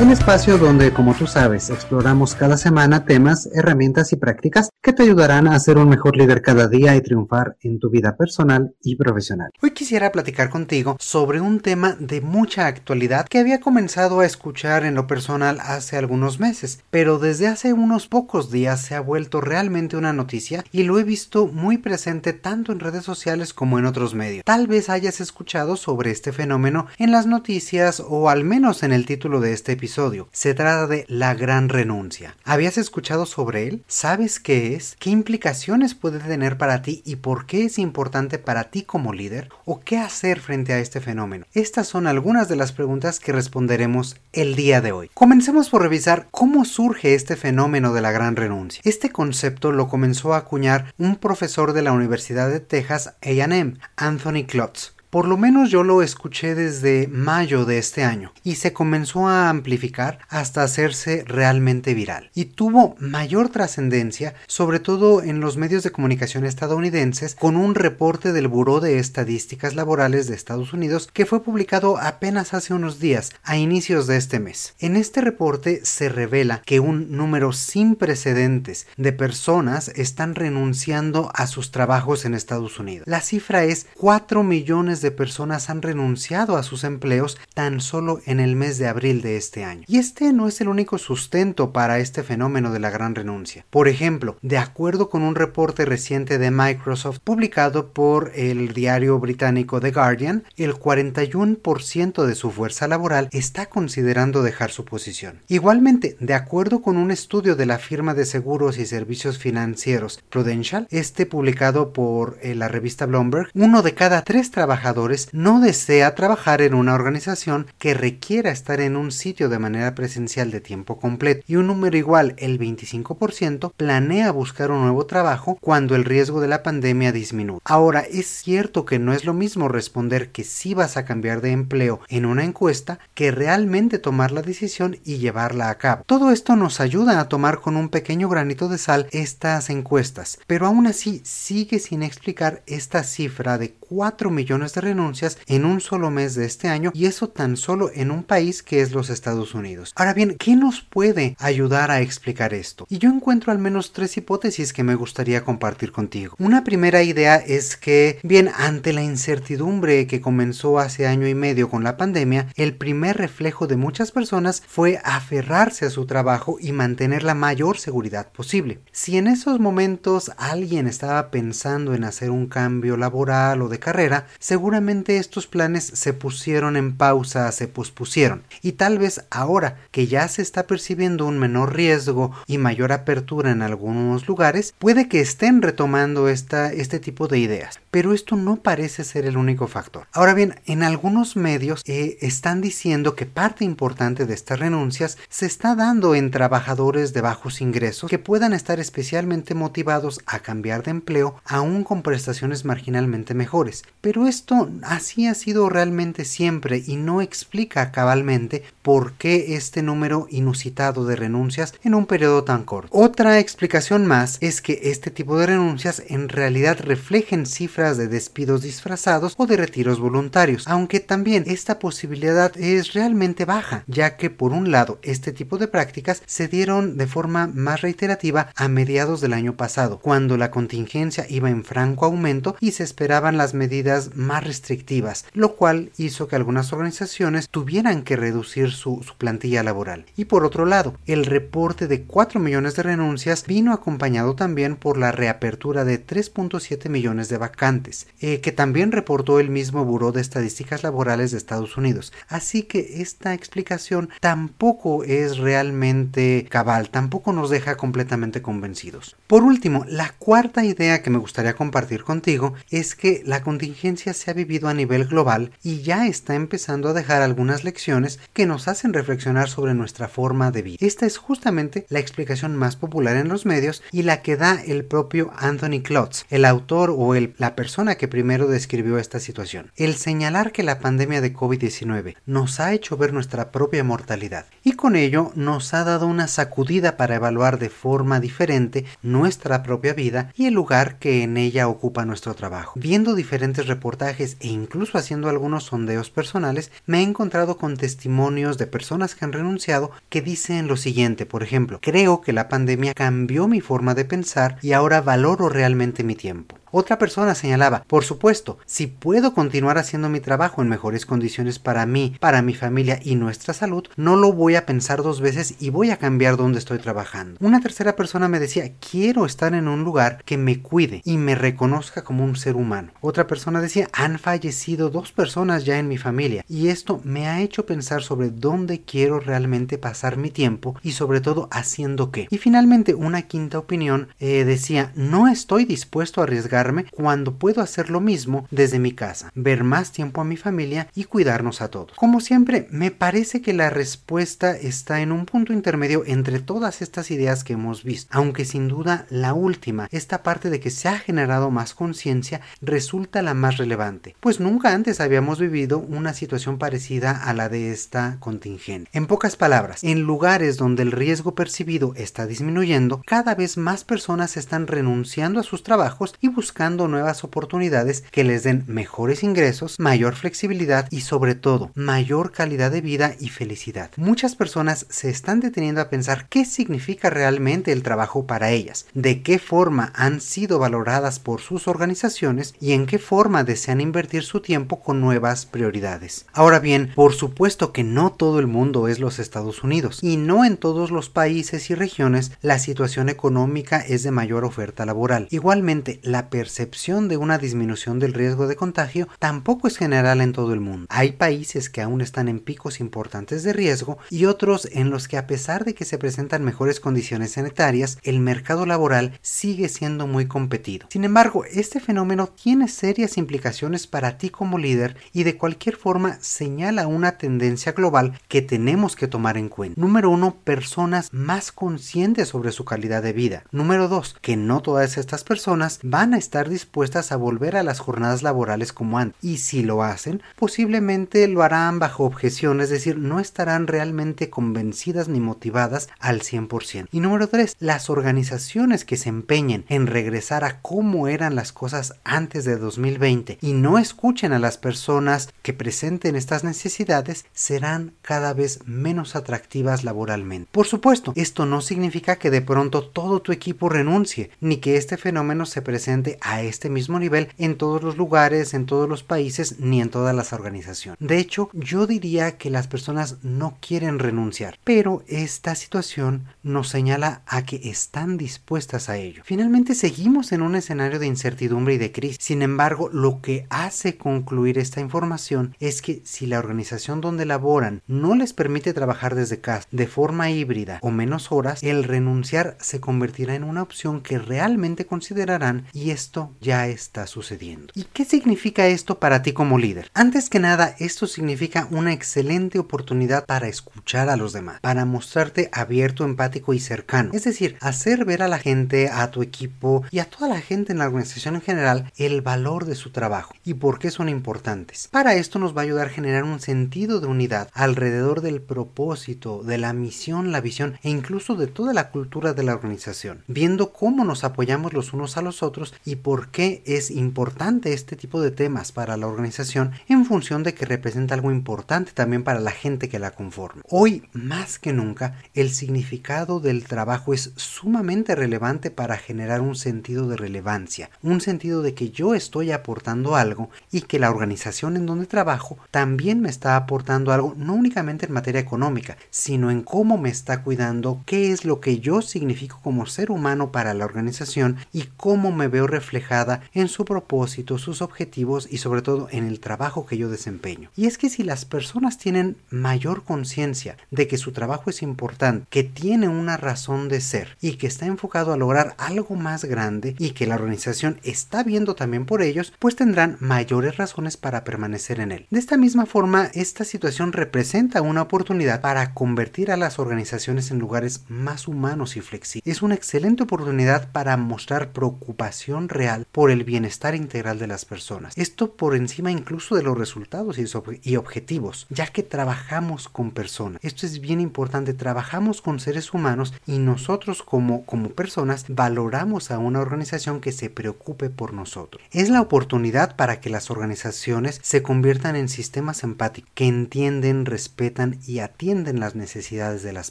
un espacio donde, como tú sabes, exploramos cada semana temas, herramientas y prácticas que te ayudarán a ser un mejor líder cada día y triunfar en tu vida personal y profesional. Hoy quisiera platicar contigo sobre un tema de mucha actualidad que había comenzado a escuchar en lo personal hace algunos meses, pero desde hace unos pocos días se ha vuelto realmente una noticia y lo he visto muy presente tanto en redes sociales como en otros medios. Tal vez hayas escuchado sobre este fenómeno en las noticias o al menos en el título de este episodio se trata de La Gran Renuncia. ¿Habías escuchado sobre él? ¿Sabes qué es? ¿Qué implicaciones puede tener para ti y por qué es importante para ti como líder? ¿O qué hacer frente a este fenómeno? Estas son algunas de las preguntas que responderemos el día de hoy. Comencemos por revisar cómo surge este fenómeno de la gran renuncia. Este concepto lo comenzó a acuñar un profesor de la Universidad de Texas AM, Anthony Klotz. Por lo menos yo lo escuché desde mayo de este año y se comenzó a amplificar hasta hacerse realmente viral. Y tuvo mayor trascendencia, sobre todo en los medios de comunicación estadounidenses, con un reporte del Buró de Estadísticas Laborales de Estados Unidos que fue publicado apenas hace unos días, a inicios de este mes. En este reporte se revela que un número sin precedentes de personas están renunciando a sus trabajos en Estados Unidos. La cifra es 4 millones de personas han renunciado a sus empleos tan solo en el mes de abril de este año. Y este no es el único sustento para este fenómeno de la gran renuncia. Por ejemplo, de acuerdo con un reporte reciente de Microsoft publicado por el diario británico The Guardian, el 41% de su fuerza laboral está considerando dejar su posición. Igualmente, de acuerdo con un estudio de la firma de seguros y servicios financieros Prudential, este publicado por eh, la revista Bloomberg, uno de cada tres trabajadores no desea trabajar en una organización que requiera estar en un sitio de manera presencial de tiempo completo y un número igual, el 25%, planea buscar un nuevo trabajo cuando el riesgo de la pandemia disminuye. Ahora, es cierto que no es lo mismo responder que sí vas a cambiar de empleo en una encuesta que realmente tomar la decisión y llevarla a cabo. Todo esto nos ayuda a tomar con un pequeño granito de sal estas encuestas, pero aún así sigue sin explicar esta cifra de 4 millones de renuncias en un solo mes de este año y eso tan solo en un país que es los Estados Unidos. Ahora bien, ¿qué nos puede ayudar a explicar esto? Y yo encuentro al menos tres hipótesis que me gustaría compartir contigo. Una primera idea es que, bien, ante la incertidumbre que comenzó hace año y medio con la pandemia, el primer reflejo de muchas personas fue aferrarse a su trabajo y mantener la mayor seguridad posible. Si en esos momentos alguien estaba pensando en hacer un cambio laboral o de carrera, seguro seguramente estos planes se pusieron en pausa, se pospusieron. Y tal vez ahora que ya se está percibiendo un menor riesgo y mayor apertura en algunos lugares, puede que estén retomando esta, este tipo de ideas. Pero esto no parece ser el único factor. Ahora bien, en algunos medios eh, están diciendo que parte importante de estas renuncias se está dando en trabajadores de bajos ingresos que puedan estar especialmente motivados a cambiar de empleo aún con prestaciones marginalmente mejores. Pero esto así ha sido realmente siempre y no explica cabalmente por qué este número inusitado de renuncias en un periodo tan corto. Otra explicación más es que este tipo de renuncias en realidad reflejen cifras de despidos disfrazados o de retiros voluntarios, aunque también esta posibilidad es realmente baja, ya que por un lado este tipo de prácticas se dieron de forma más reiterativa a mediados del año pasado, cuando la contingencia iba en franco aumento y se esperaban las medidas más restrictivas, lo cual hizo que algunas organizaciones tuvieran que reducir su, plantilla laboral. Y por otro lado, el reporte de 4 millones de renuncias vino acompañado también por la reapertura de 3.7 millones de vacantes, eh, que también reportó el mismo Buró de Estadísticas Laborales de Estados Unidos. Así que esta explicación tampoco es realmente cabal, tampoco nos deja completamente convencidos. Por último, la cuarta idea que me gustaría compartir contigo es que la contingencia se ha vivido a nivel global y ya está empezando a dejar algunas lecciones que nos hacen reflexionar sobre nuestra forma de vida. Esta es justamente la explicación más popular en los medios y la que da el propio Anthony Klotz, el autor o el, la persona que primero describió esta situación. El señalar que la pandemia de COVID-19 nos ha hecho ver nuestra propia mortalidad y con ello nos ha dado una sacudida para evaluar de forma diferente nuestra propia vida y el lugar que en ella ocupa nuestro trabajo. Viendo diferentes reportajes e incluso haciendo algunos sondeos personales, me he encontrado con testimonios de personas que han renunciado que dicen lo siguiente, por ejemplo, creo que la pandemia cambió mi forma de pensar y ahora valoro realmente mi tiempo. Otra persona señalaba, por supuesto, si puedo continuar haciendo mi trabajo en mejores condiciones para mí, para mi familia y nuestra salud, no lo voy a pensar dos veces y voy a cambiar donde estoy trabajando. Una tercera persona me decía, quiero estar en un lugar que me cuide y me reconozca como un ser humano. Otra persona decía, han fallecido dos personas ya en mi familia y esto me ha hecho pensar sobre dónde quiero realmente pasar mi tiempo y sobre todo haciendo qué. Y finalmente una quinta opinión eh, decía, no estoy dispuesto a arriesgar cuando puedo hacer lo mismo desde mi casa, ver más tiempo a mi familia y cuidarnos a todos. Como siempre, me parece que la respuesta está en un punto intermedio entre todas estas ideas que hemos visto, aunque sin duda la última, esta parte de que se ha generado más conciencia, resulta la más relevante, pues nunca antes habíamos vivido una situación parecida a la de esta contingente. En pocas palabras, en lugares donde el riesgo percibido está disminuyendo, cada vez más personas están renunciando a sus trabajos y buscando buscando nuevas oportunidades que les den mejores ingresos, mayor flexibilidad y sobre todo mayor calidad de vida y felicidad. Muchas personas se están deteniendo a pensar qué significa realmente el trabajo para ellas, de qué forma han sido valoradas por sus organizaciones y en qué forma desean invertir su tiempo con nuevas prioridades. Ahora bien, por supuesto que no todo el mundo es los Estados Unidos y no en todos los países y regiones la situación económica es de mayor oferta laboral. Igualmente, la percepción de una disminución del riesgo de contagio tampoco es general en todo el mundo. Hay países que aún están en picos importantes de riesgo y otros en los que a pesar de que se presentan mejores condiciones sanitarias, el mercado laboral sigue siendo muy competido. Sin embargo, este fenómeno tiene serias implicaciones para ti como líder y de cualquier forma señala una tendencia global que tenemos que tomar en cuenta. Número uno, personas más conscientes sobre su calidad de vida. Número dos, que no todas estas personas van a estar dispuestas a volver a las jornadas laborales como antes. Y si lo hacen, posiblemente lo harán bajo objeción, es decir, no estarán realmente convencidas ni motivadas al 100%. Y número 3, las organizaciones que se empeñen en regresar a cómo eran las cosas antes de 2020 y no escuchen a las personas que presenten estas necesidades serán cada vez menos atractivas laboralmente. Por supuesto, esto no significa que de pronto todo tu equipo renuncie, ni que este fenómeno se presente a este mismo nivel en todos los lugares, en todos los países, ni en todas las organizaciones. De hecho, yo diría que las personas no quieren renunciar, pero esta situación nos señala a que están dispuestas a ello. Finalmente seguimos en un escenario de incertidumbre y de crisis. Sin embargo, lo que hace concluir esta información es que si la organización donde laboran no les permite trabajar desde casa de forma híbrida o menos horas, el renunciar se convertirá en una opción que realmente considerarán y es esto ya está sucediendo. ¿Y qué significa esto para ti como líder? Antes que nada, esto significa una excelente oportunidad para escuchar a los demás, para mostrarte abierto, empático y cercano. Es decir, hacer ver a la gente, a tu equipo y a toda la gente en la organización en general el valor de su trabajo y por qué son importantes. Para esto nos va a ayudar a generar un sentido de unidad alrededor del propósito, de la misión, la visión e incluso de toda la cultura de la organización, viendo cómo nos apoyamos los unos a los otros y por qué es importante este tipo de temas para la organización en función de que representa algo importante también para la gente que la conforma. Hoy, más que nunca, el significado del trabajo es sumamente relevante para generar un sentido de relevancia, un sentido de que yo estoy aportando algo y que la organización en donde trabajo también me está aportando algo, no únicamente en materia económica, sino en cómo me está cuidando, qué es lo que yo significo como ser humano para la organización y cómo me veo reflejada en su propósito, sus objetivos y sobre todo en el trabajo que yo desempeño. Y es que si las personas tienen mayor conciencia de que su trabajo es importante, que tiene una razón de ser y que está enfocado a lograr algo más grande y que la organización está viendo también por ellos, pues tendrán mayores razones para permanecer en él. De esta misma forma, esta situación representa una oportunidad para convertir a las organizaciones en lugares más humanos y flexibles. Es una excelente oportunidad para mostrar preocupación real por el bienestar integral de las personas. Esto por encima incluso de los resultados y objetivos, ya que trabajamos con personas. Esto es bien importante, trabajamos con seres humanos y nosotros como, como personas valoramos a una organización que se preocupe por nosotros. Es la oportunidad para que las organizaciones se conviertan en sistemas empáticos que entienden, respetan y atienden las necesidades de las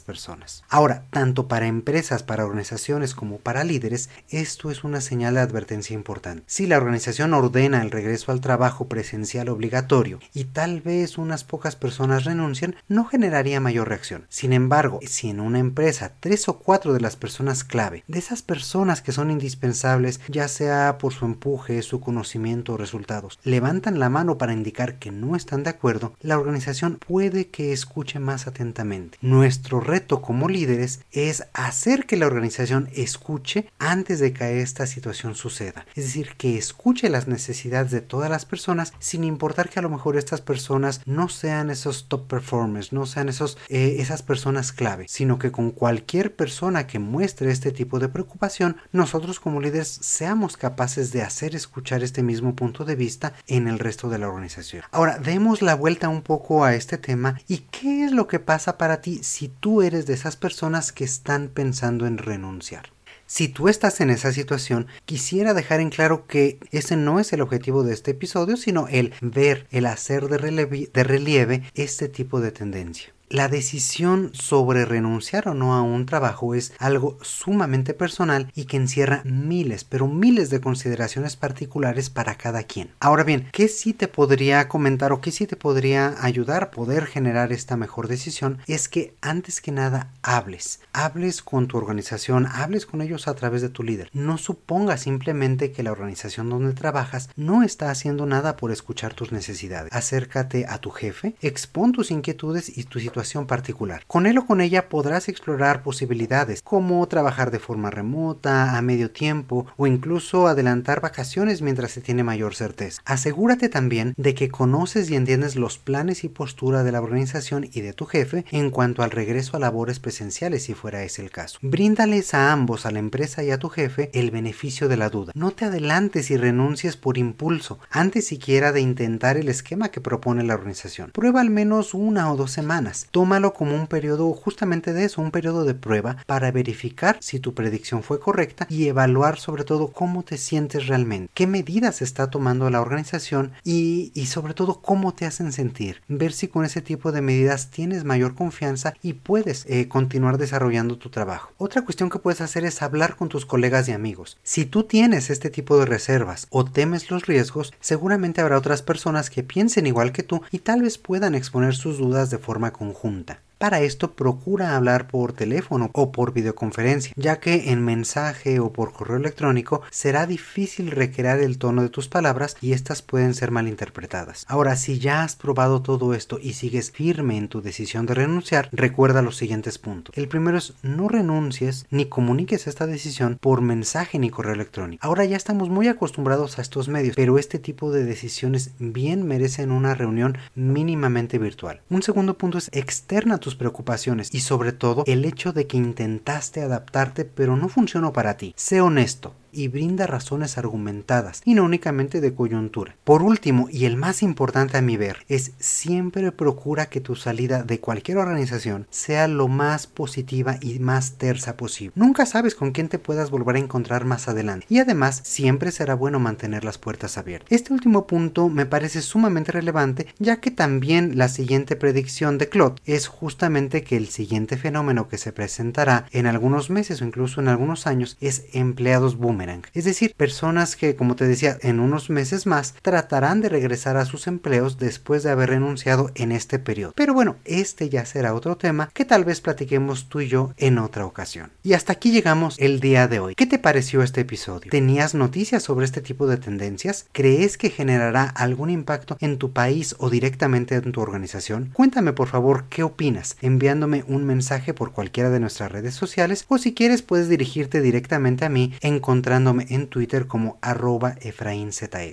personas. Ahora, tanto para empresas, para organizaciones como para líderes, esto es una señal de advertencia importante. Si la organización ordena el regreso al trabajo presencial obligatorio y tal vez unas pocas personas renuncian, no generaría mayor reacción. Sin embargo, si en una empresa tres o cuatro de las personas clave, de esas personas que son indispensables, ya sea por su empuje, su conocimiento o resultados, levantan la mano para indicar que no están de acuerdo, la organización puede que escuche más atentamente. Nuestro reto como líderes es hacer que la organización escuche antes de que esta situación suceda. Es decir, que escuche las necesidades de todas las personas sin importar que a lo mejor estas personas no sean esos top performers, no sean esos, eh, esas personas clave, sino que con cualquier persona que muestre este tipo de preocupación, nosotros como líderes seamos capaces de hacer escuchar este mismo punto de vista en el resto de la organización. Ahora, demos la vuelta un poco a este tema y qué es lo que pasa para ti si tú eres de esas personas que están pensando en renunciar. Si tú estás en esa situación, quisiera dejar en claro que ese no es el objetivo de este episodio, sino el ver, el hacer de relieve, este tipo de tendencia. La decisión sobre renunciar o no a un trabajo es algo sumamente personal y que encierra miles, pero miles de consideraciones particulares para cada quien. Ahora bien, ¿qué sí te podría comentar o qué sí te podría ayudar a poder generar esta mejor decisión? Es que antes que nada hables. Hables con tu organización, hables con ellos a través de tu líder. No supongas simplemente que la organización donde trabajas no está haciendo nada por escuchar tus necesidades. Acércate a tu jefe, expón tus inquietudes y tu particular. Con él o con ella podrás explorar posibilidades como trabajar de forma remota, a medio tiempo o incluso adelantar vacaciones mientras se tiene mayor certeza. Asegúrate también de que conoces y entiendes los planes y postura de la organización y de tu jefe en cuanto al regreso a labores presenciales si fuera ese el caso. Bríndales a ambos, a la empresa y a tu jefe, el beneficio de la duda. No te adelantes y renuncies por impulso, antes siquiera de intentar el esquema que propone la organización. Prueba al menos una o dos semanas tómalo como un periodo justamente de eso, un periodo de prueba para verificar si tu predicción fue correcta y evaluar sobre todo cómo te sientes realmente, qué medidas está tomando la organización y, sobre todo cómo te hacen sentir, ver si con ese tipo de medidas tienes mayor confianza y puedes eh, continuar desarrollando tu trabajo. Otra cuestión que puedes hacer es hablar con tus colegas y amigos. Si tú tienes este tipo de reservas o temes los riesgos, seguramente habrá otras personas que piensen igual que tú y tal vez puedan exponer sus dudas de forma conjunta junta. Para esto procura hablar por teléfono o por videoconferencia, ya que en mensaje o por correo electrónico será difícil recrear el tono de tus palabras y estas pueden ser malinterpretadas. Ahora, si ya has probado todo esto y sigues firme en tu decisión de renunciar, recuerda los siguientes puntos. El primero es no renuncies ni comuniques esta decisión por mensaje ni correo electrónico. Ahora ya estamos muy acostumbrados a estos medios, pero este tipo de decisiones bien merecen una reunión mínimamente virtual. Un segundo punto es externa tu preocupaciones y sobre todo el hecho de que intentaste adaptarte pero no funcionó para ti. Sé honesto y brinda razones argumentadas y no únicamente de coyuntura. Por último, y el más importante a mi ver, es siempre procura que tu salida de cualquier organización sea lo más positiva y más tersa posible. Nunca sabes con quién te puedas volver a encontrar más adelante y además siempre será bueno mantener las puertas abiertas. Este último punto me parece sumamente relevante ya que también la siguiente predicción de Claude es justamente que el siguiente fenómeno que se presentará en algunos meses o incluso en algunos años es empleados es decir, personas que, como te decía, en unos meses más tratarán de regresar a sus empleos después de haber renunciado en este periodo. Pero bueno, este ya será otro tema que tal vez platiquemos tú y yo en otra ocasión. Y hasta aquí llegamos el día de hoy. ¿Qué te pareció este episodio? ¿Tenías noticias sobre este tipo de tendencias? ¿Crees que generará algún impacto en tu país o directamente en tu organización? Cuéntame por favor qué opinas enviándome un mensaje por cualquiera de nuestras redes sociales o si quieres puedes dirigirte directamente a mí en contacto encontrándome en Twitter como arroba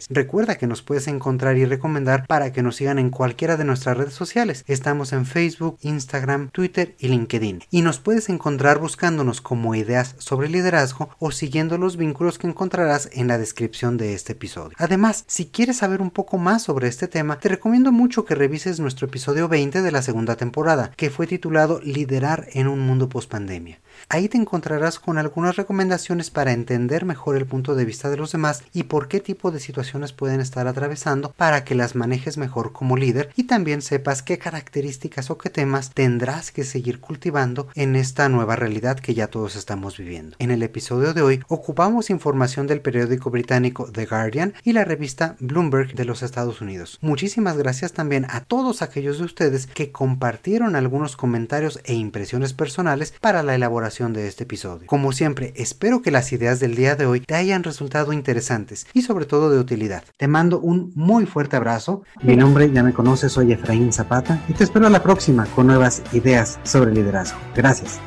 Recuerda que nos puedes encontrar y recomendar para que nos sigan en cualquiera de nuestras redes sociales. Estamos en Facebook, Instagram, Twitter y LinkedIn. Y nos puedes encontrar buscándonos como ideas sobre liderazgo o siguiendo los vínculos que encontrarás en la descripción de este episodio. Además, si quieres saber un poco más sobre este tema, te recomiendo mucho que revises nuestro episodio 20 de la segunda temporada, que fue titulado Liderar en un mundo post pandemia. Ahí te encontrarás con algunas recomendaciones para entender mejor el punto de vista de los demás y por qué tipo de situaciones pueden estar atravesando para que las manejes mejor como líder y también sepas qué características o qué temas tendrás que seguir cultivando en esta nueva realidad que ya todos estamos viviendo. En el episodio de hoy ocupamos información del periódico británico The Guardian y la revista Bloomberg de los Estados Unidos. Muchísimas gracias también a todos aquellos de ustedes que compartieron algunos comentarios e impresiones personales para la de este episodio. Como siempre, espero que las ideas del día de hoy te hayan resultado interesantes y sobre todo de utilidad. Te mando un muy fuerte abrazo. Mi nombre ya me conoces, soy Efraín Zapata y te espero a la próxima con nuevas ideas sobre liderazgo. Gracias.